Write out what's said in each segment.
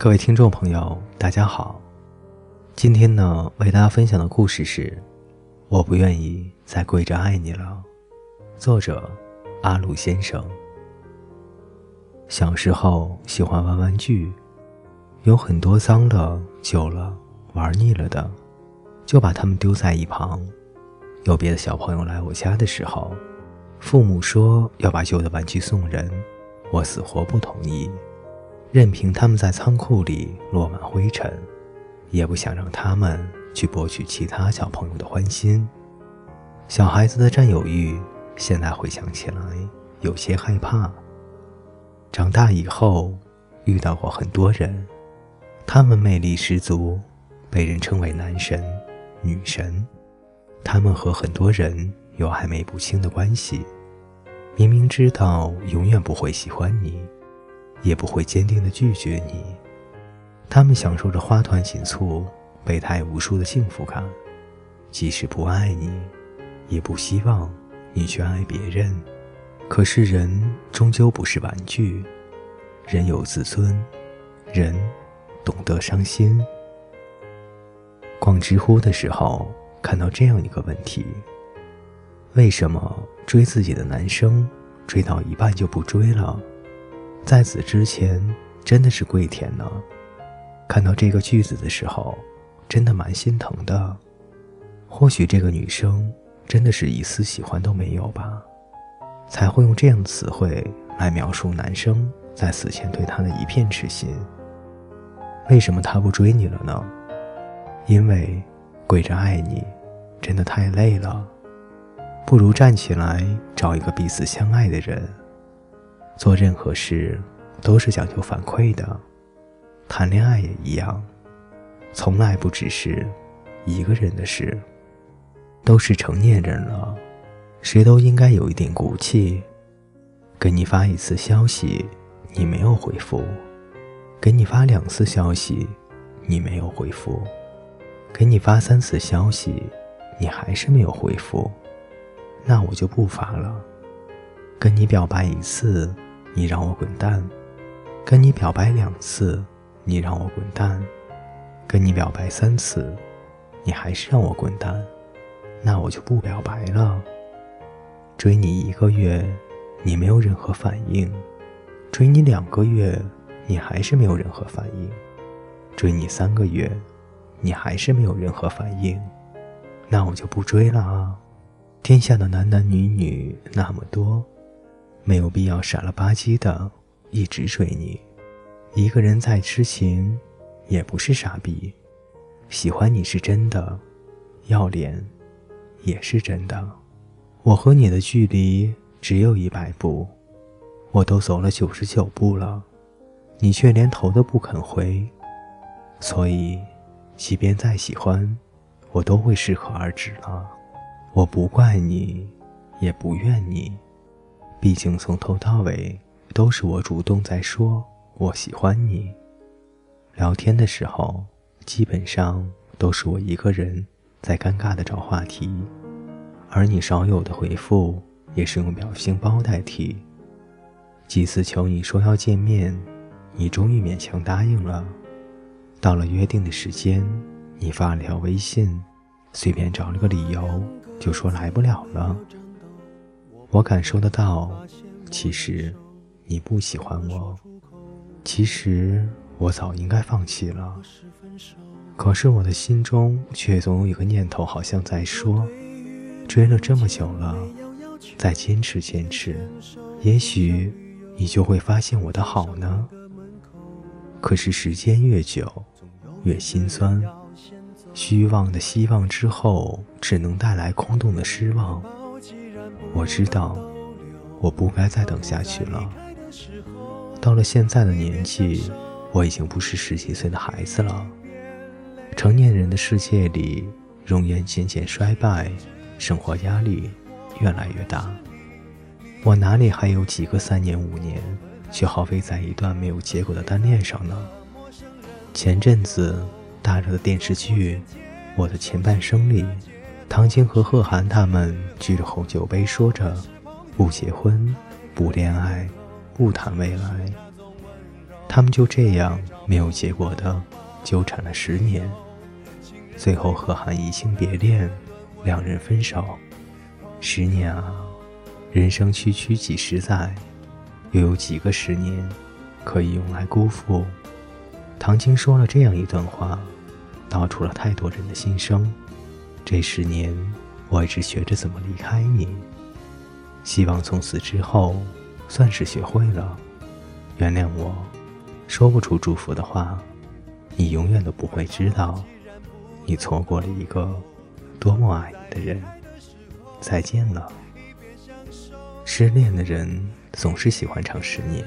各位听众朋友，大家好。今天呢，为大家分享的故事是《我不愿意再跪着爱你了》，作者阿鲁先生。小时候喜欢玩玩具，有很多脏的、旧了、玩腻了的，就把它们丢在一旁。有别的小朋友来我家的时候，父母说要把旧的玩具送人，我死活不同意。任凭他们在仓库里落满灰尘，也不想让他们去博取其他小朋友的欢心。小孩子的占有欲，现在回想起来有些害怕。长大以后，遇到过很多人，他们魅力十足，被人称为男神、女神。他们和很多人有暧昧不清的关系，明明知道永远不会喜欢你。也不会坚定地拒绝你。他们享受着花团锦簇、备胎无数的幸福感，即使不爱你，也不希望你去爱别人。可是人终究不是玩具，人有自尊，人懂得伤心。逛知乎的时候，看到这样一个问题：为什么追自己的男生，追到一半就不追了？在此之前，真的是跪舔呢。看到这个句子的时候，真的蛮心疼的。或许这个女生真的是一丝喜欢都没有吧，才会用这样的词汇来描述男生在死前对她的一片痴心。为什么他不追你了呢？因为跪着爱你真的太累了，不如站起来找一个彼此相爱的人。做任何事都是讲究反馈的，谈恋爱也一样，从来不只是一个人的事。都是成年人了，谁都应该有一点骨气。给你发一次消息，你没有回复；给你发两次消息，你没有回复；给你发三次消息，你还是没有回复，那我就不发了。跟你表白一次。你让我滚蛋，跟你表白两次，你让我滚蛋，跟你表白三次，你还是让我滚蛋，那我就不表白了。追你一个月，你没有任何反应；追你两个月，你还是没有任何反应；追你三个月，你还是没有任何反应，那我就不追了啊！天下的男男女女那么多。没有必要傻了吧唧的一直追你，一个人再痴情，也不是傻逼。喜欢你是真的，要脸也是真的。我和你的距离只有一百步，我都走了九十九步了，你却连头都不肯回。所以，即便再喜欢，我都会适可而止了。我不怪你，也不怨你。毕竟从头到尾都是我主动在说我喜欢你，聊天的时候基本上都是我一个人在尴尬的找话题，而你少有的回复也是用表情包代替。几次求你说要见面，你终于勉强答应了。到了约定的时间，你发了条微信，随便找了个理由就说来不了了。我感受得到，其实你不喜欢我。其实我早应该放弃了，可是我的心中却总有一个念头，好像在说：追了这么久了，再坚持坚持，也许你就会发现我的好呢。可是时间越久，越心酸。虚妄的希望之后，只能带来空洞的失望。我知道，我不该再等下去了。到了现在的年纪，我已经不是十几岁的孩子了。成年人的世界里，容颜渐渐衰败，生活压力越来越大。我哪里还有几个三年五年，去耗费在一段没有结果的单恋上呢？前阵子大热的电视剧《我的前半生》里，唐晶和贺涵他们举着红酒杯，说着不结婚、不恋爱、不谈未来。他们就这样没有结果的纠缠了十年，最后贺涵移情别恋，两人分手。十年啊！人生区区几十载，又有几个十年可以用来辜负？唐晶说了这样一段话，道出了太多人的心声。这十年，我一直学着怎么离开你，希望从此之后，算是学会了原谅我。说不出祝福的话，你永远都不会知道，你错过了一个多么爱你的人。再见了。失恋的人总是喜欢唱十年，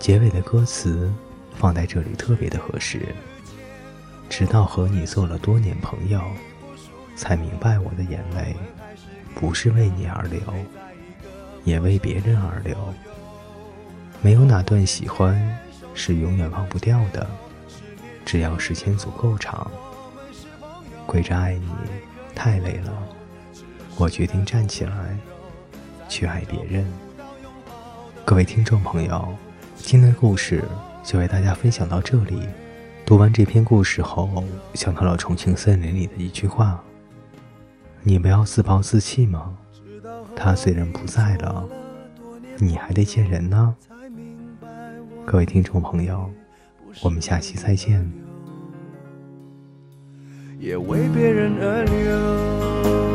结尾的歌词放在这里特别的合适。直到和你做了多年朋友，才明白我的眼泪不是为你而流，也为别人而流。没有哪段喜欢是永远忘不掉的，只要时间足够长。跪着爱你太累了，我决定站起来。去爱别人。各位听众朋友，今天的故事就为大家分享到这里。读完这篇故事后，想到了重庆森林里的一句话：“你不要自暴自弃吗？他虽然不在了，你还得见人呢。”各位听众朋友，我们下期再见。也为别人而流。